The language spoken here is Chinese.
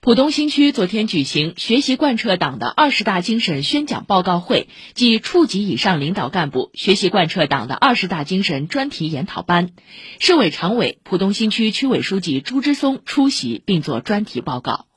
浦东新区昨天举行学习贯彻党的二十大精神宣讲报告会暨处级以上领导干部学习贯彻党的二十大精神专题研讨班，市委常委、浦东新区区委书记朱之松出席并作专题报告。